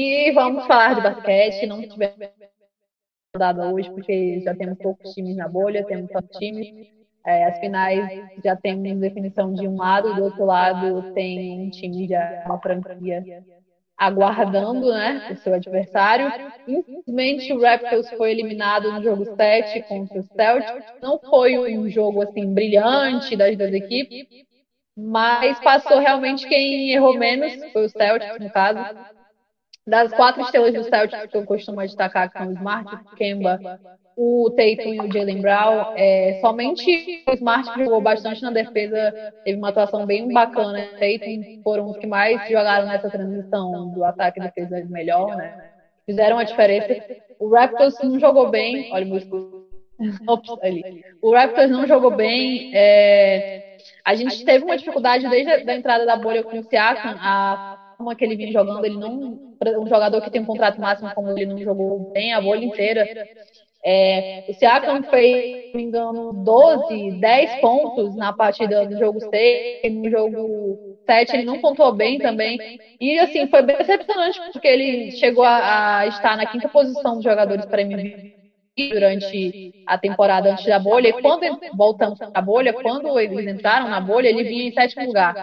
E vamos falar de basquete. Não tivemos dada hoje, porque já temos poucos times na bolha, temos só times. É, as finais já temos definição de um lado, do outro lado tem um time já uma franquia aguardando né, o seu adversário. Infelizmente, o Raptors foi eliminado no jogo 7 contra o Celtics. Não foi um jogo assim brilhante das duas equipes, mas passou realmente quem errou menos, foi o Celtics, no caso. Das quatro estrelas do Celtics que eu costumo destacar, que são o Smart, o Kemba, o Tatum e o Jalen Brown, é, somente o Smart jogou bastante na defesa, teve uma atuação bem bacana. O Tatum foram os que mais jogaram nessa transição do ataque e defesa melhor, né? Fizeram a diferença. O Raptors não jogou bem, olha o meu Ops, ali. O Raptors não jogou bem. É, a gente teve uma dificuldade desde a da entrada da bolha com o Siakam, a que ele vinha jogando, ele não. Um jogador que tem um contrato máximo, como ele não jogou bem a bolha inteira. É, o Siakam fez, se não me engano, 12, 10 pontos na partida do jogo 6, no jogo 7 ele não pontuou bem também. E assim, foi bem decepcionante, porque ele chegou a, a estar na quinta posição dos jogadores para MVP durante a temporada antes da bolha. E quando voltamos à bolha, quando eles entraram na bolha, ele vinha em sétimo lugar.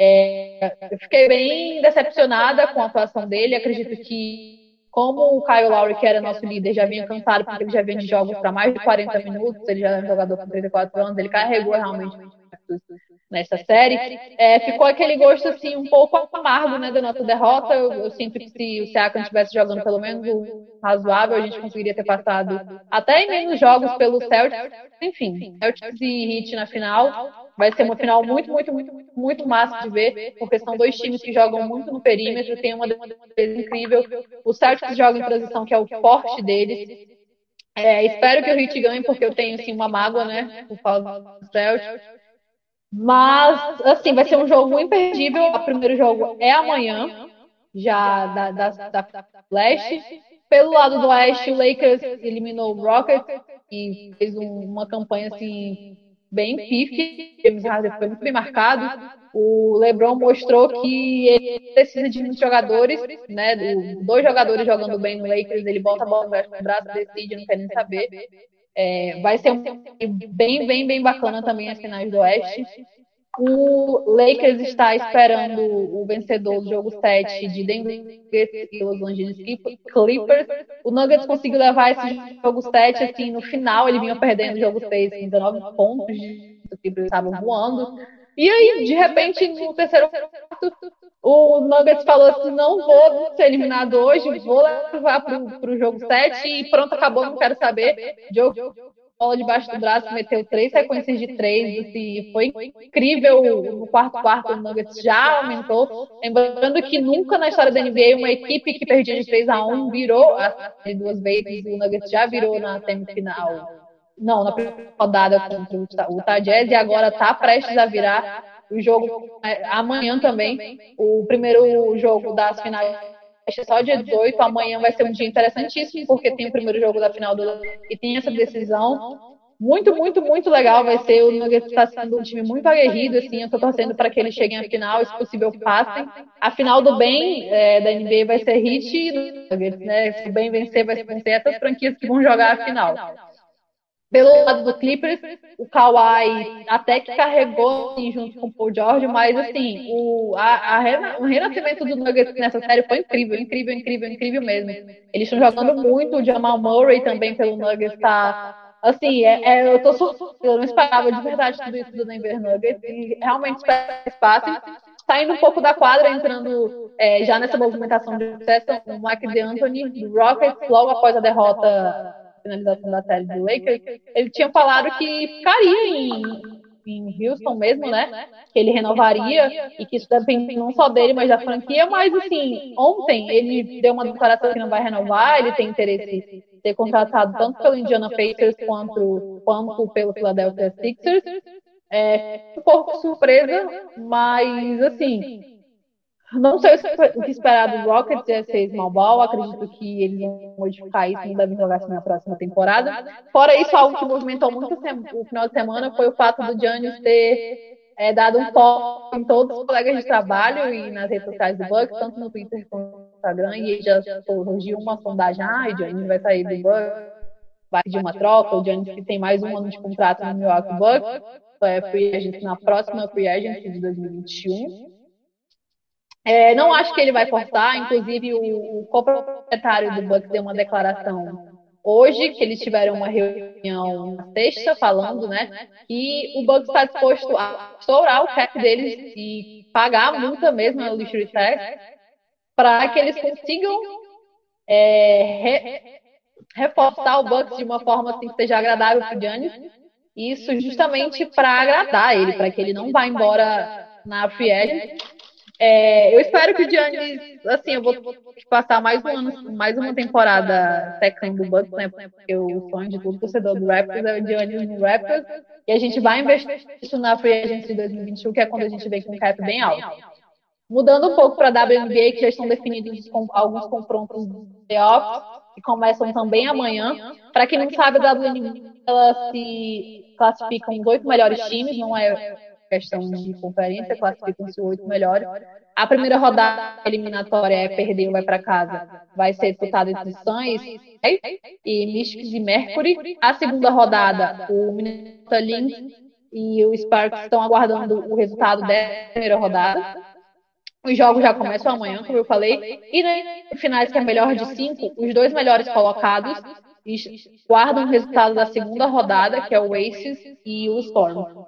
É, eu fiquei bem decepcionada com a atuação dele. Acredito que, como o Kyle Lowry, que era nosso líder, já vinha cansado, porque ele já vinha de jogos para mais de 40 minutos, ele já é um jogador com 34 anos, ele carregou realmente nessa série. É, ficou aquele gosto assim um pouco amargo né, da nossa derrota. Eu, eu sinto que se o Siakam estivesse jogando pelo menos razoável, a gente conseguiria ter passado até em menos jogos pelo Celtics. Enfim, Celtics e Heat na final. Vai ser uma final muito, muito, muito, muito massa de ver, porque são dois times que jogam muito no perímetro, tem uma defesa incrível. O Celtics joga em transição, que é o forte deles. É, espero que o Heat ganhe, porque eu tenho assim, uma mágoa, né, por causa do Celtics. Mas, assim, vai ser um jogo imperdível. O primeiro jogo é amanhã, já da, da, da Leste. Pelo lado do Oeste, o Lakers eliminou o Rockets e fez um, uma campanha, assim, bem pique. James Harden foi muito bem marcado. O LeBron mostrou que ele precisa de muitos jogadores, né? Dois jogadores jogando bem no Lakers, ele bota a bola no braço, decide, não quer nem saber. É, vai ser um bem, bem, bem bacana também as finais do Oeste. O Lakers está esperando o vencedor do jogo 7 de Denver e Los Angeles Clippers. O Nuggets conseguiu levar esse jogo 7 assim, no final, ele vinha perdendo o jogo 6 com 19 pontos, os Clippers estavam voando. E aí, de repente, no terceiro quarto, o Nuggets falou assim: não vou ser eliminado hoje, vou levar para o jogo 7 e pronto, acabou, não quero saber. Jogo bola debaixo do braço, meteu três sequências de três, assim, foi incrível no quarto quarto, o Nuggets já aumentou. Lembrando que nunca na história da NBA uma equipe que perdia de 3 a 1 virou duas vezes, o Nuggets já virou na semifinal. Não, na primeira rodada contra o Utah Jazz e agora está prestes a virar o jogo é, amanhã também, o primeiro jogo das finais é só dia 18, amanhã vai ser um dia interessantíssimo, porque tem o primeiro jogo da final do e tem essa decisão. Muito, muito, muito legal vai ser. O Nuggets está sendo um time muito aguerrido, assim, eu estou torcendo para que eles cheguem à final, se possível passem. A final do bem é, da NBA vai ser Heat e Nuggets, né? Se o bem vencer, vai vencer essas franquias que vão jogar a final. Pelo lado do Clippers, o Kawhi até que carregou assim, junto com o Paul George, mas assim, o, a, a, o renascimento do Nuggets nessa série foi incrível, incrível, incrível, incrível mesmo. Eles estão jogando muito, o Jamal Murray também pelo Nuggets está assim, é, é, eu tô eu não esperava de verdade tudo isso do Denver Nuggets e realmente espero que Saindo um pouco da quadra, entrando é, já nessa movimentação de sucesso, o Mike DeAnthony do Rockets, logo após a derrota finalização da série do Lakers, ele tinha falado que ficaria em, em Houston mesmo, né? Que ele renovaria e que isso depende não só dele, mas da franquia. Mas, assim, ontem ele deu uma declaração que não vai renovar, ele tem interesse em ser contratado tanto pelo Indiana Pacers quanto, quanto pelo Philadelphia Sixers. É um pouco surpresa, mas, assim, não sei o que esperar do Rockets é ser small ball. Acredito que eles vão modificar isso e devem jogar na próxima temporada. Fora isso, algo que movimentou muito o final de semana foi o fato do Giannis ter é, dado um toque em todos os colegas de trabalho e nas redes sociais do Bucks, tanto no Twitter quanto Instagram e já surgiu uma sondagem, ah, o Giannis vai sair do Bucks, vai de uma troca, o Giannis que tem mais um ano de contrato no Milwaukee Bucks, é free agent na próxima free agent de 2021. É, não acho que ele vai forçar, inclusive o, o proprietário do Bucks deu uma declaração hoje, que eles tiveram uma reunião na sexta falando, né, que o Bucks está disposto a estourar o cap deles e pagar a multa mesmo no luxury tax para que eles consigam é, re, reforçar o Bucks de uma forma assim que seja agradável para o Giannis. Isso justamente para agradar ele, para que ele não vá embora na free agent é, eu espero que o Giannis, assim, eu vou passar mais um ano, mais uma temporada secando o Bucks, né? Porque o sonho de todo torcedor do Raptors é o Giannis no Raptors. E a gente vai investir isso na Free Agent de 2021, que é quando a gente vem com um cap bem alto. Mudando um pouco para a WNBA, que já estão definidos alguns confrontos de playoffs, que começam também amanhã. Para quem não sabe, a WNBA ela se classifica em oito melhores times, não é questão de conferência, classificam-se oito melhores. A primeira rodada eliminatória é perdeu, vai para casa. Vai ser disputada entre Suns e Mystics e Mercury. A segunda rodada, o Minnesota Lynx e o Sparks estão aguardando o resultado da primeira rodada. Os jogos já começam amanhã, como eu falei. E nas finais, que é melhor de cinco, os dois melhores colocados guardam o resultado da segunda rodada, que é o Aces e o Storm.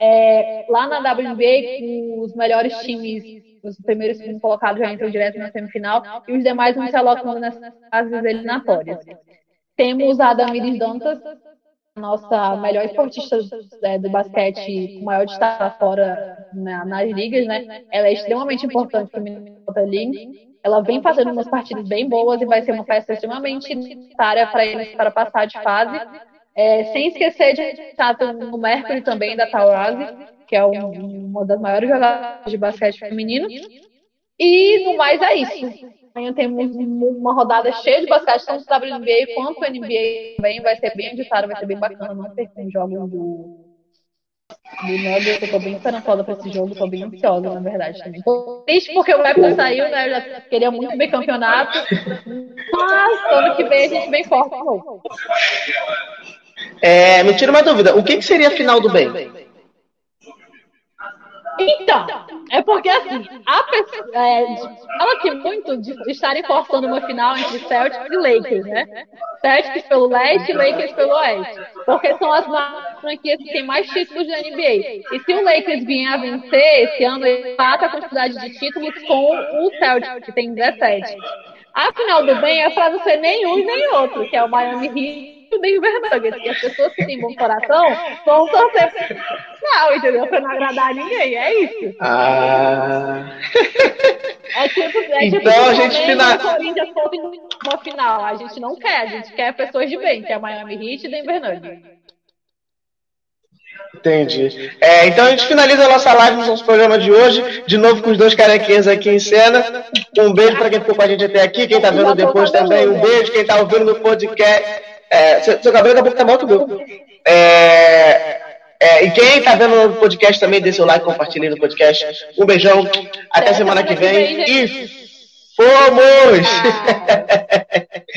É, lá na WNBA, os melhores times, os primeiros times colocados já entram direto na semifinal e os demais vão se alocando nessas fases eliminatórias. Temos a Damiris Dantas, nossa melhor esportista é, do basquete, com maior destaque fora na, nas ligas, né? Ela é extremamente importante para o Minnesota Lynx. Ela vem fazendo umas partidas bem boas e vai ser uma peça extremamente necessária para eles para passar de fase é, sem esquecer de estar no Mercury também, da Taurasi, que é um, uma das maiores jogadoras de basquete feminino. E no mais é isso. Amanhã temos uma rodada cheia de basquete, tanto WNBA quanto NBA também. Vai ser bem agitado, vai ser bem bacana. Não ter um jogo do, do Nuggets. Eu tô bem esperançosa pra esse jogo, tô bem ansiosa, na verdade, também. Triste porque o Raptors saiu, né? Eu já queria muito ver campeonato. Mas ano que vem a gente vem forte de novo. É, me tira uma dúvida, o que, que seria a final do bem? Então, é porque assim, a pessoa, é, fala aqui muito de, de, estarem forçando uma final entre Celtics e Lakers, né? Celtics pelo leste e Lakers pelo oeste. Porque são as franquias que têm mais títulos da NBA. E se o Lakers vier a vencer, esse ano ele empata a quantidade de títulos com o Celtics, que tem 17. A final do bem é para não ser nenhum nem outro, que é o Miami Heat o Denver Nuggets. E as pessoas que têm bom coração vão torcer não, entendeu? Pra não agradar ninguém. É isso. Ah. É tipo, é então tipo a gente final... Corinthians uma final. A gente não quer, a gente quer pessoas de bem, que é Miami Heat e Denver Nuggets. Entendi. É, então a gente finaliza a nossa live no nosso programa de hoje, de novo com os dois carequinhas aqui em cena. Um beijo para quem ficou com a gente até aqui, quem está vendo depois também, um beijo, quem está ouvindo no podcast. É, seu, seu cabelo daqui a pouco tá que o meu. É, é, e quem tá vendo no podcast também, dê seu like, compartilhe no podcast. Um beijão, até semana que vem. E fomos!